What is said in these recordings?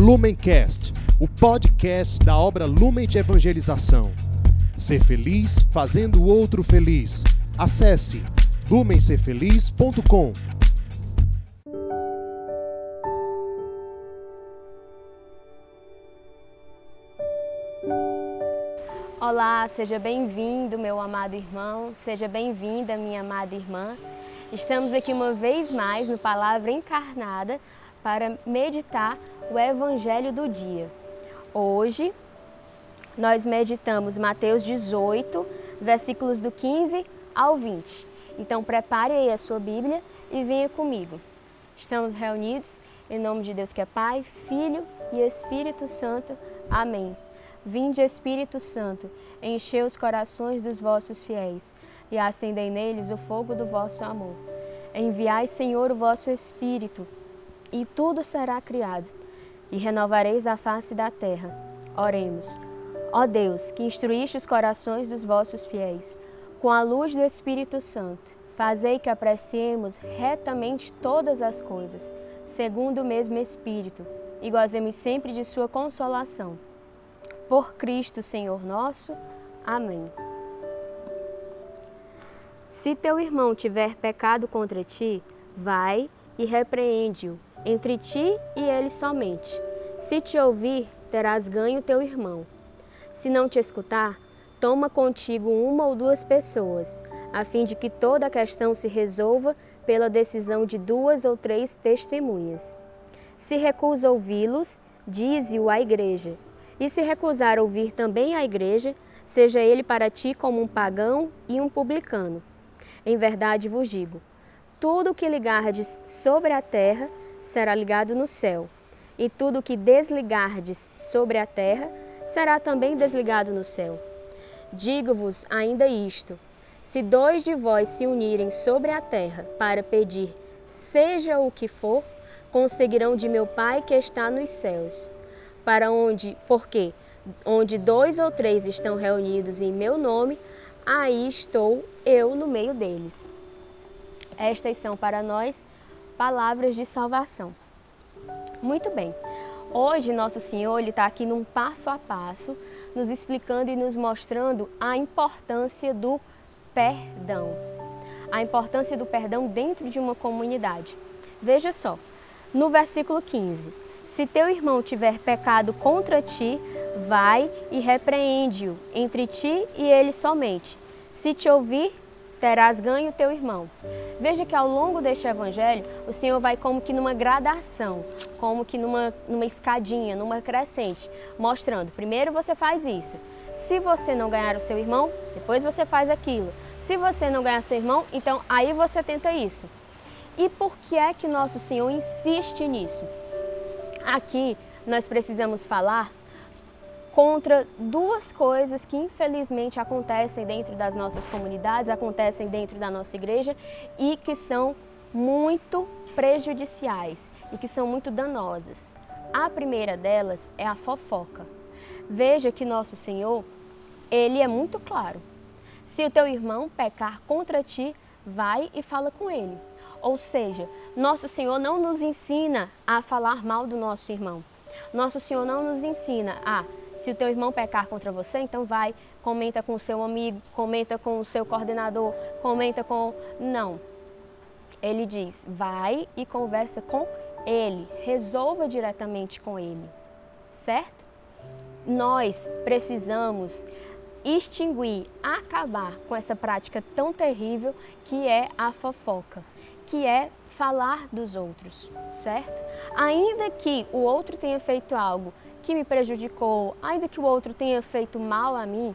Lumencast, o podcast da obra Lumen de Evangelização. Ser feliz fazendo o outro feliz. Acesse lumencerfeliz.com. Olá, seja bem-vindo, meu amado irmão, seja bem-vinda, minha amada irmã. Estamos aqui uma vez mais no Palavra Encarnada para meditar o Evangelho do dia. Hoje nós meditamos Mateus 18, versículos do 15 ao 20. Então prepare aí a sua Bíblia e venha comigo. Estamos reunidos em nome de Deus que é Pai, Filho e Espírito Santo. Amém. Vinde Espírito Santo, enchei os corações dos vossos fiéis e acendei neles o fogo do vosso amor. Enviai, Senhor, o vosso Espírito, e tudo será criado, e renovareis a face da terra. Oremos. Ó Deus, que instruíste os corações dos vossos fiéis, com a luz do Espírito Santo, fazei que apreciemos retamente todas as coisas, segundo o mesmo Espírito, e gozemos sempre de sua consolação. Por Cristo, Senhor nosso. Amém. Se teu irmão tiver pecado contra ti, vai e repreende-o, entre ti e ele somente. Se te ouvir, terás ganho teu irmão. Se não te escutar, toma contigo uma ou duas pessoas, a fim de que toda a questão se resolva pela decisão de duas ou três testemunhas. Se recusa ouvi-los, dize-o à igreja. E se recusar ouvir também a igreja, seja ele para ti como um pagão e um publicano. Em verdade vos digo: tudo o que ligardes sobre a terra será ligado no céu, e tudo que desligardes sobre a terra será também desligado no céu. Digo-vos ainda isto: se dois de vós se unirem sobre a terra para pedir, seja o que for, conseguirão de meu Pai que está nos céus. Para onde, porque onde dois ou três estão reunidos em meu nome, aí estou eu no meio deles. Estas são para nós palavras de salvação. Muito bem, hoje Nosso Senhor está aqui num passo a passo, nos explicando e nos mostrando a importância do perdão. A importância do perdão dentro de uma comunidade. Veja só, no versículo 15: Se teu irmão tiver pecado contra ti, vai e repreende-o entre ti e ele somente. Se te ouvir, terás ganho teu irmão. Veja que ao longo deste evangelho, o Senhor vai como que numa gradação, como que numa, numa escadinha, numa crescente, mostrando: primeiro você faz isso. Se você não ganhar o seu irmão, depois você faz aquilo. Se você não ganhar seu irmão, então aí você tenta isso. E por que é que nosso Senhor insiste nisso? Aqui nós precisamos falar contra duas coisas que infelizmente acontecem dentro das nossas comunidades, acontecem dentro da nossa igreja e que são muito prejudiciais e que são muito danosas. A primeira delas é a fofoca. Veja que nosso Senhor, ele é muito claro. Se o teu irmão pecar contra ti, vai e fala com ele. Ou seja, nosso Senhor não nos ensina a falar mal do nosso irmão. Nosso Senhor não nos ensina a se o teu irmão pecar contra você, então vai, comenta com o seu amigo, comenta com o seu coordenador, comenta com. Não. Ele diz: vai e conversa com ele, resolva diretamente com ele, certo? Nós precisamos extinguir, acabar com essa prática tão terrível que é a fofoca, que é falar dos outros, certo? Ainda que o outro tenha feito algo que me prejudicou, ainda que o outro tenha feito mal a mim,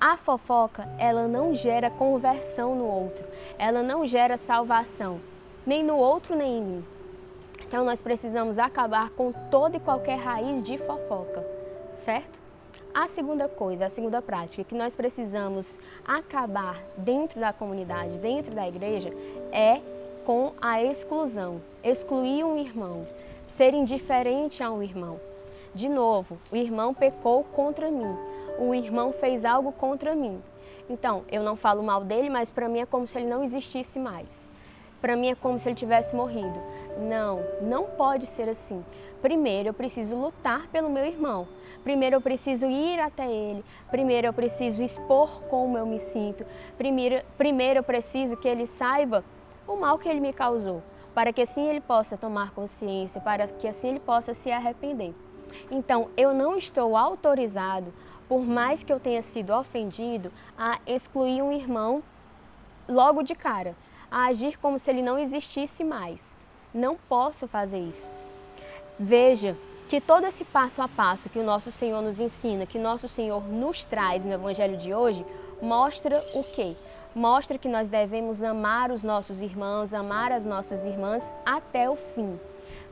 a fofoca, ela não gera conversão no outro, ela não gera salvação, nem no outro nem em mim. Então nós precisamos acabar com toda e qualquer raiz de fofoca, certo? A segunda coisa, a segunda prática que nós precisamos acabar dentro da comunidade, dentro da igreja, é com a exclusão. Excluir um irmão, ser indiferente a um irmão. De novo, o irmão pecou contra mim. O irmão fez algo contra mim. Então, eu não falo mal dele, mas para mim é como se ele não existisse mais. Para mim é como se ele tivesse morrido. Não, não pode ser assim. Primeiro eu preciso lutar pelo meu irmão. Primeiro eu preciso ir até ele. Primeiro eu preciso expor como eu me sinto. Primeiro, primeiro eu preciso que ele saiba o mal que ele me causou, para que assim ele possa tomar consciência, para que assim ele possa se arrepender. Então, eu não estou autorizado, por mais que eu tenha sido ofendido, a excluir um irmão logo de cara, a agir como se ele não existisse mais. Não posso fazer isso. Veja que todo esse passo a passo que o nosso Senhor nos ensina, que nosso Senhor nos traz no Evangelho de hoje, mostra o quê? Mostra que nós devemos amar os nossos irmãos, amar as nossas irmãs até o fim.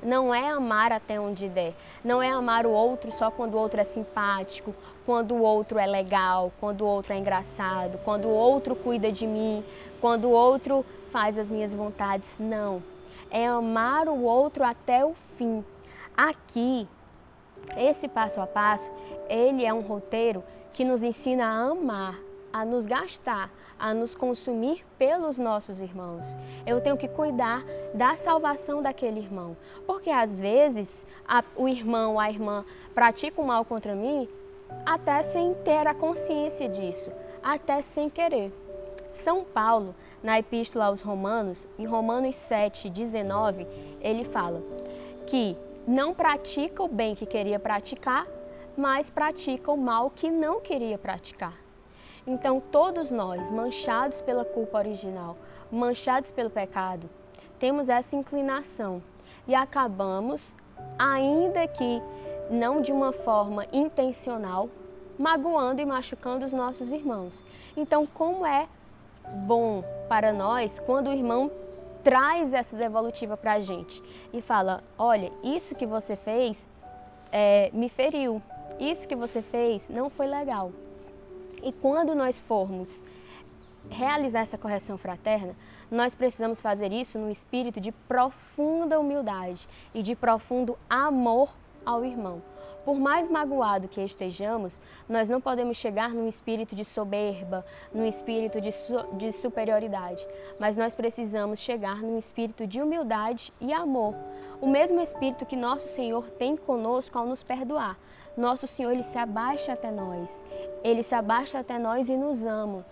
Não é amar até onde der. Não é amar o outro só quando o outro é simpático, quando o outro é legal, quando o outro é engraçado, quando o outro cuida de mim, quando o outro faz as minhas vontades. Não. É amar o outro até o fim. Aqui, esse passo a passo, ele é um roteiro que nos ensina a amar, a nos gastar, a nos consumir pelos nossos irmãos. Eu tenho que cuidar da salvação daquele irmão, porque às vezes a, o irmão, a irmã pratica o mal contra mim até sem ter a consciência disso, até sem querer. São Paulo, na Epístola aos Romanos, em Romanos 7, 19, ele fala que não pratica o bem que queria praticar, mas pratica o mal que não queria praticar. Então, todos nós, manchados pela culpa original, manchados pelo pecado, temos essa inclinação e acabamos, ainda que não de uma forma intencional, magoando e machucando os nossos irmãos. Então, como é bom para nós quando o irmão traz essa devolutiva para a gente e fala: olha, isso que você fez é, me feriu, isso que você fez não foi legal. E quando nós formos realizar essa correção fraterna, nós precisamos fazer isso no espírito de profunda humildade e de profundo amor ao irmão. Por mais magoado que estejamos, nós não podemos chegar num espírito de soberba, num espírito de, su de superioridade, mas nós precisamos chegar num espírito de humildade e amor. O mesmo espírito que nosso Senhor tem conosco ao nos perdoar. Nosso Senhor ele se abaixa até nós. Ele se abaixa até nós e nos ama.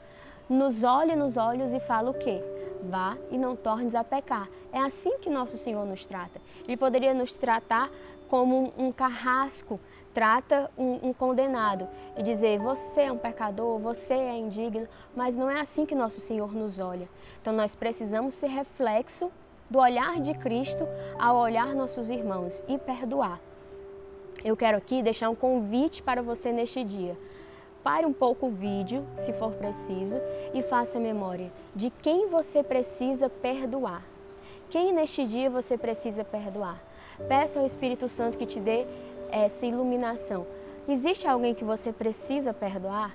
Nos olha nos olhos e fala o quê? Vá e não tornes a pecar. É assim que nosso Senhor nos trata. Ele poderia nos tratar como um, carrasco trata um, um, condenado e dizer você é um pecador, você é indigno, mas não é assim que nosso Senhor nos olha. Então nós precisamos ser reflexo do olhar de Cristo ao olhar nossos irmãos e perdoar. Eu quero aqui deixar um convite para você neste dia. Pare um pouco o vídeo, se for preciso, e faça memória de quem você precisa perdoar. Quem neste dia você precisa perdoar? Peça ao Espírito Santo que te dê essa iluminação. Existe alguém que você precisa perdoar?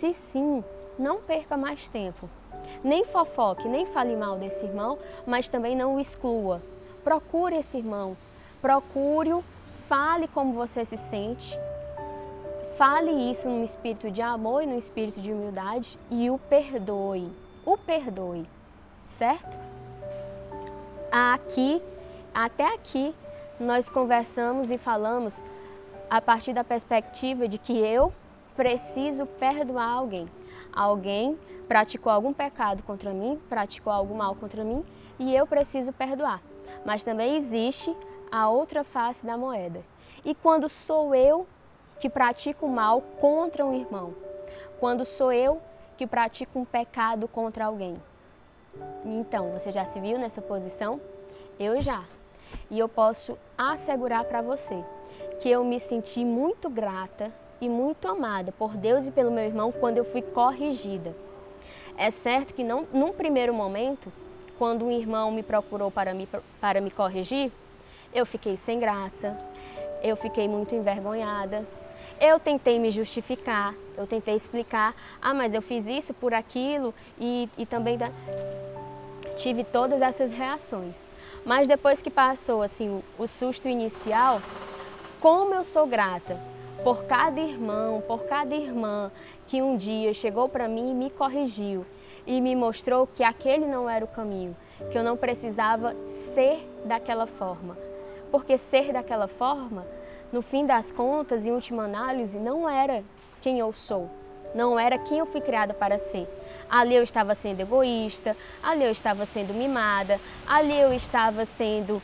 Se sim, não perca mais tempo. Nem fofoque, nem fale mal desse irmão, mas também não o exclua. Procure esse irmão, procure-o, fale como você se sente, fale isso num espírito de amor e num espírito de humildade e o perdoe. O perdoe, certo? Aqui, até aqui, nós conversamos e falamos a partir da perspectiva de que eu preciso perdoar alguém. Alguém praticou algum pecado contra mim, praticou algum mal contra mim e eu preciso perdoar. Mas também existe a outra face da moeda. E quando sou eu que pratico mal contra um irmão? Quando sou eu que pratico um pecado contra alguém? Então, você já se viu nessa posição? Eu já. E eu posso assegurar para você que eu me senti muito grata e muito amada por Deus e pelo meu irmão quando eu fui corrigida. É certo que não, num primeiro momento, quando um irmão me procurou para me, para me corrigir, eu fiquei sem graça, eu fiquei muito envergonhada. Eu tentei me justificar, eu tentei explicar, ah, mas eu fiz isso por aquilo e, e também da... tive todas essas reações. Mas depois que passou assim o, o susto inicial, como eu sou grata por cada irmão, por cada irmã que um dia chegou para mim e me corrigiu e me mostrou que aquele não era o caminho, que eu não precisava ser daquela forma. Porque ser daquela forma, no fim das contas, em última análise, não era quem eu sou, não era quem eu fui criada para ser. Ali eu estava sendo egoísta, ali eu estava sendo mimada, ali eu estava sendo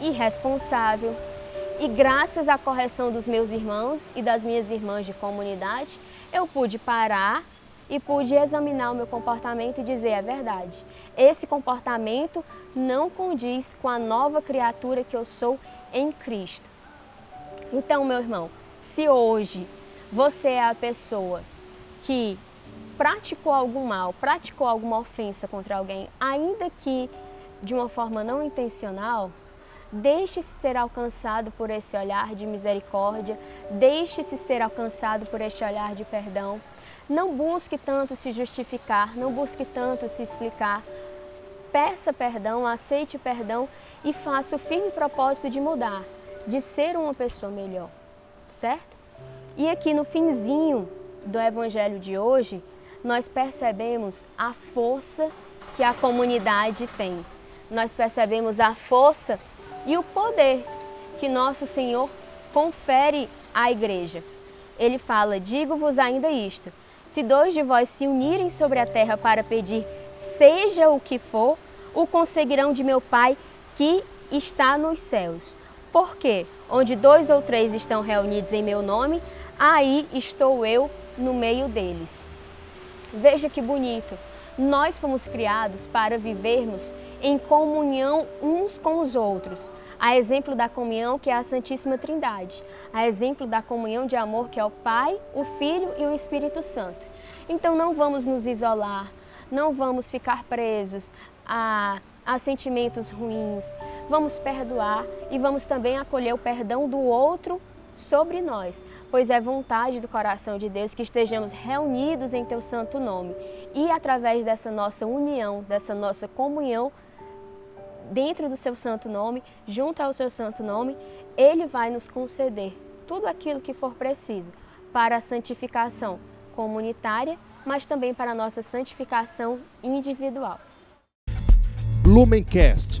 irresponsável. E graças à correção dos meus irmãos e das minhas irmãs de comunidade, eu pude parar e pude examinar o meu comportamento e dizer: é verdade, esse comportamento não condiz com a nova criatura que eu sou em Cristo. Então, meu irmão, se hoje você é a pessoa que praticou algum mal, praticou alguma ofensa contra alguém, ainda que de uma forma não intencional, deixe-se ser alcançado por esse olhar de misericórdia, deixe-se ser alcançado por este olhar de perdão. Não busque tanto se justificar, não busque tanto se explicar. Peça perdão, aceite perdão e faça o firme propósito de mudar, de ser uma pessoa melhor, certo? E aqui no finzinho do evangelho de hoje, nós percebemos a força que a comunidade tem. Nós percebemos a força e o poder que nosso Senhor confere à igreja. Ele fala: Digo-vos ainda isto: se dois de vós se unirem sobre a terra para pedir, seja o que for, o conseguirão de meu Pai que está nos céus. Porque onde dois ou três estão reunidos em meu nome, aí estou eu no meio deles. Veja que bonito. Nós fomos criados para vivermos em comunhão uns com os outros. A exemplo da comunhão que é a Santíssima Trindade. A exemplo da comunhão de amor que é o Pai, o Filho e o Espírito Santo. Então não vamos nos isolar, não vamos ficar presos a, a sentimentos ruins. Vamos perdoar e vamos também acolher o perdão do outro sobre nós, pois é vontade do coração de Deus que estejamos reunidos em Teu santo nome. E através dessa nossa união, dessa nossa comunhão, dentro do Seu santo nome, junto ao Seu santo nome, Ele vai nos conceder tudo aquilo que for preciso para a santificação comunitária, mas também para a nossa santificação individual. Lumencast,